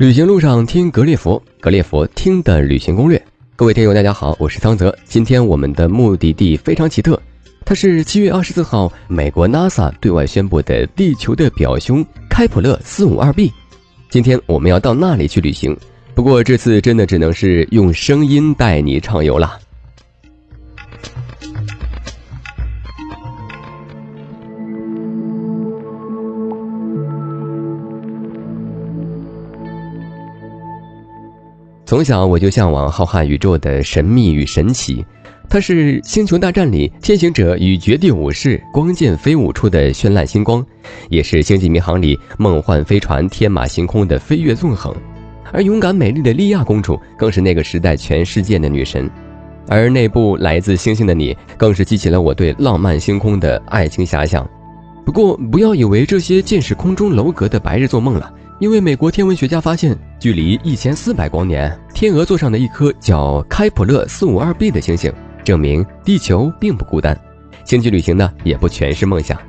旅行路上听格列佛，格列佛听的旅行攻略。各位听友，大家好，我是桑泽。今天我们的目的地非常奇特，它是七月二十四号美国 NASA 对外宣布的地球的表兄开普勒四五二 b。今天我们要到那里去旅行，不过这次真的只能是用声音带你畅游了。从小我就向往浩瀚宇宙的神秘与神奇，它是《星球大战》里天行者与绝地武士光剑飞舞出的绚烂星光，也是《星际迷航》里梦幻飞船天马行空的飞跃纵横，而勇敢美丽的莉亚公主更是那个时代全世界的女神，而那部来自星星的你更是激起了我对浪漫星空的爱情遐想。不过，不要以为这些尽是空中楼阁的白日做梦了。因为美国天文学家发现，距离一千四百光年天鹅座上的一颗叫开普勒四五二 b 的星星，证明地球并不孤单，星际旅行呢也不全是梦想。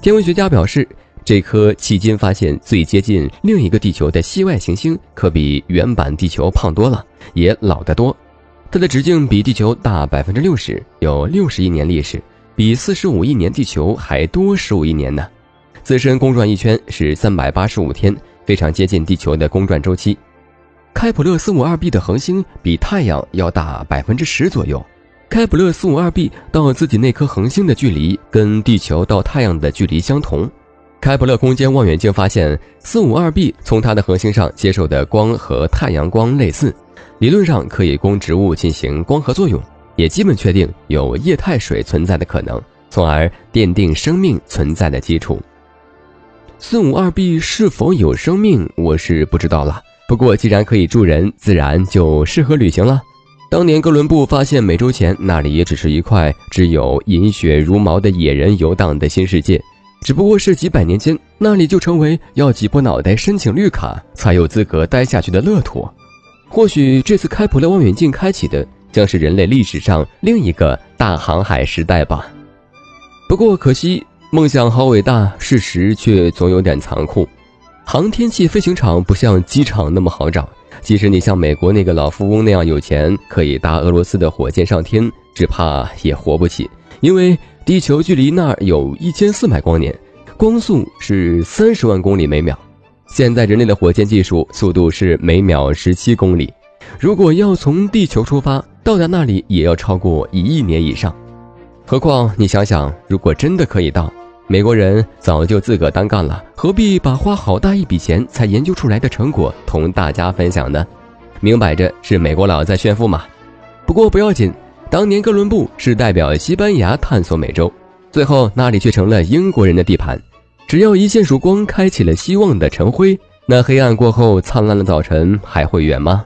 天文学家表示，这颗迄今发现最接近另一个地球的系外行星，可比原版地球胖多了，也老得多。它的直径比地球大百分之六十，有六十亿年历史，比四十五亿年地球还多十五亿年呢。自身公转一圈是三百八十五天，非常接近地球的公转周期。开普勒四五二 b 的恒星比太阳要大百分之十左右。开普勒四五二 b 到自己那颗恒星的距离跟地球到太阳的距离相同。开普勒空间望远镜发现，四五二 b 从它的恒星上接受的光和太阳光类似，理论上可以供植物进行光合作用，也基本确定有液态水存在的可能，从而奠定生命存在的基础。四五二 b 是否有生命，我是不知道了。不过既然可以住人，自然就适合旅行了。当年哥伦布发现美洲前，那里也只是一块只有饮血如毛的野人游荡的新世界，只不过是几百年间，那里就成为要挤破脑袋申请绿卡才有资格待下去的乐土。或许这次开普勒望远镜开启的，将是人类历史上另一个大航海时代吧。不过可惜。梦想好伟大，事实却总有点残酷。航天器飞行场不像机场那么好找，即使你像美国那个老富翁那样有钱，可以搭俄罗斯的火箭上天，只怕也活不起，因为地球距离那儿有一千四百光年，光速是三十万公里每秒，现在人类的火箭技术速度是每秒十七公里，如果要从地球出发到达那里，也要超过一亿年以上。何况你想想，如果真的可以到。美国人早就自个单干了，何必把花好大一笔钱才研究出来的成果同大家分享呢？明摆着是美国佬在炫富嘛。不过不要紧，当年哥伦布是代表西班牙探索美洲，最后那里却成了英国人的地盘。只要一线曙光开启了希望的晨辉，那黑暗过后灿烂的早晨还会远吗？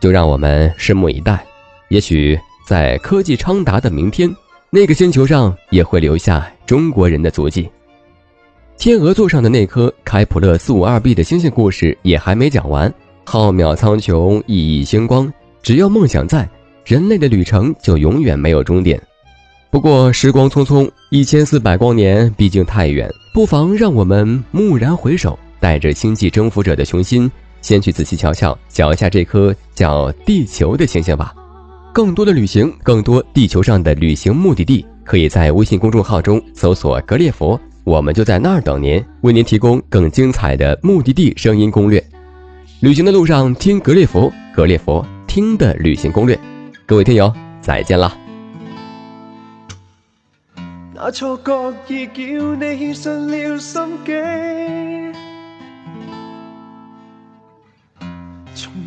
就让我们拭目以待。也许在科技昌达的明天。那个星球上也会留下中国人的足迹。天鹅座上的那颗开普勒四五二 b 的星星故事也还没讲完。浩渺苍穹，熠熠星光，只要梦想在，人类的旅程就永远没有终点。不过时光匆匆，一千四百光年毕竟太远，不妨让我们蓦然回首，带着星际征服者的雄心，先去仔细瞧瞧脚下这颗叫地球的星星吧。更多的旅行，更多地球上的旅行目的地，可以在微信公众号中搜索“格列佛”，我们就在那儿等您，为您提供更精彩的目的地声音攻略。旅行的路上听格列佛，格列佛听的旅行攻略。各位听友，再见了。心机。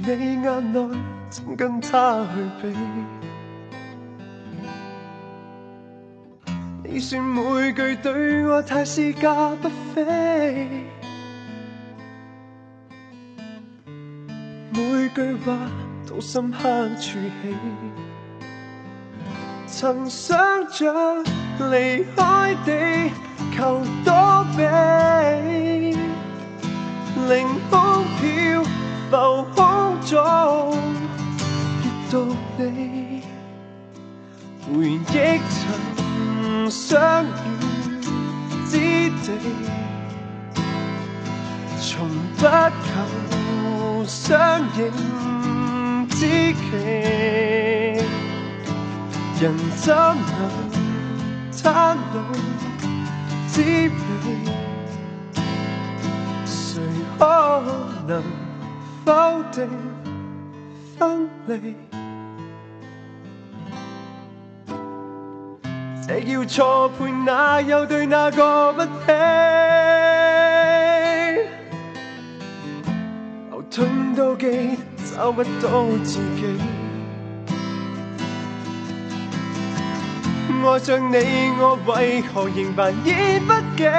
你眼内怎跟他去比？你说每句对我太是假不菲，每句话都深刻处起。曾想着离开地球多避，凌空飘浮。月到你，回忆曾相遇之地，从不求相影之期，人怎能贪婪滋味？谁可能否定？分离，这叫错判，哪有对哪个不起？牛顿都记，找不到自己。爱上你，我为何仍还依不己？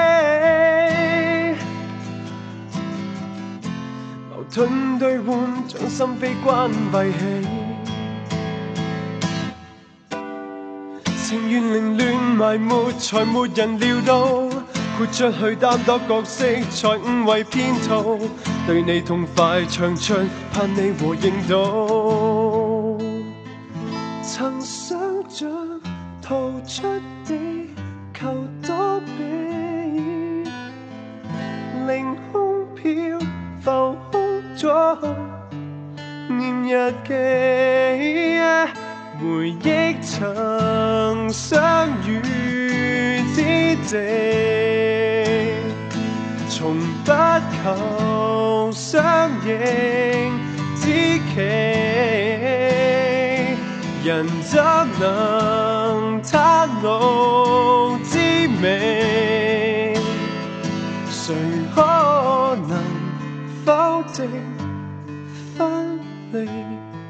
吞对换，将心扉关闭起。情愿凌乱埋没，才没人料到。豁出去担当角色，才误为骗徒。对你痛快唱出，盼你和应到。曾想像逃出地，求躲避，凌空飘浮。念日记，回忆曾相遇之地，从不求相认之奇，人怎能贪路之味？谁可能否定？play